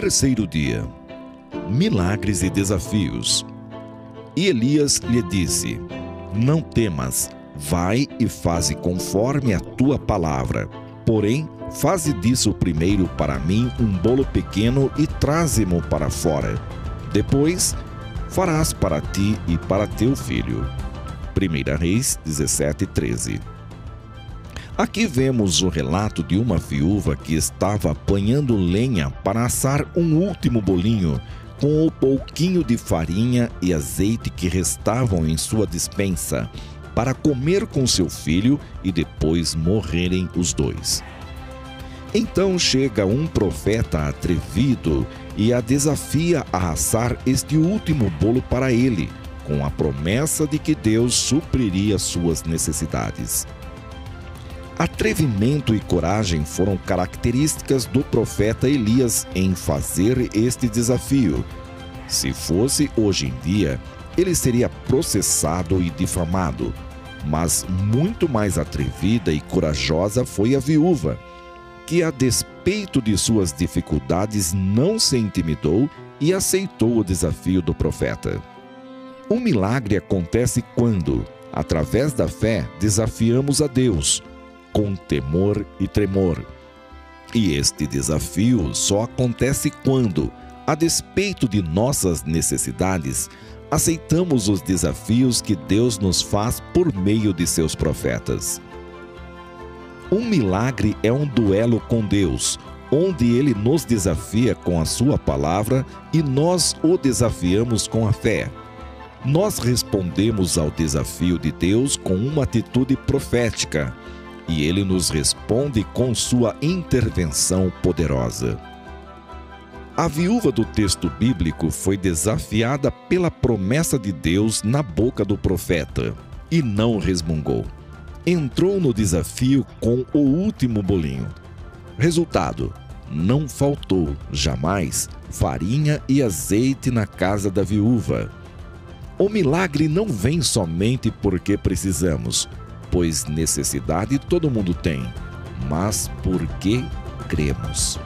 Terceiro dia: Milagres e desafios. E Elias lhe disse: Não temas, vai e faze conforme a tua palavra. Porém, faze disso primeiro para mim um bolo pequeno e traze-mo para fora. Depois, farás para ti e para teu filho. 1 Reis 17, 13. Aqui vemos o relato de uma viúva que estava apanhando lenha para assar um último bolinho com o pouquinho de farinha e azeite que restavam em sua dispensa, para comer com seu filho e depois morrerem os dois. Então chega um profeta atrevido e a desafia a assar este último bolo para ele, com a promessa de que Deus supriria suas necessidades. Atrevimento e coragem foram características do profeta Elias em fazer este desafio. Se fosse hoje em dia, ele seria processado e difamado. Mas muito mais atrevida e corajosa foi a viúva, que, a despeito de suas dificuldades, não se intimidou e aceitou o desafio do profeta. Um milagre acontece quando, através da fé, desafiamos a Deus, com temor e tremor. E este desafio só acontece quando, a despeito de nossas necessidades, aceitamos os desafios que Deus nos faz por meio de seus profetas. Um milagre é um duelo com Deus, onde ele nos desafia com a sua palavra e nós o desafiamos com a fé. Nós respondemos ao desafio de Deus com uma atitude profética e ele nos responde com sua intervenção poderosa. A viúva do texto bíblico foi desafiada pela promessa de Deus na boca do profeta e não resmungou. Entrou no desafio com o último bolinho. Resultado: não faltou, jamais, farinha e azeite na casa da viúva. O milagre não vem somente porque precisamos, pois necessidade todo mundo tem, mas porque cremos.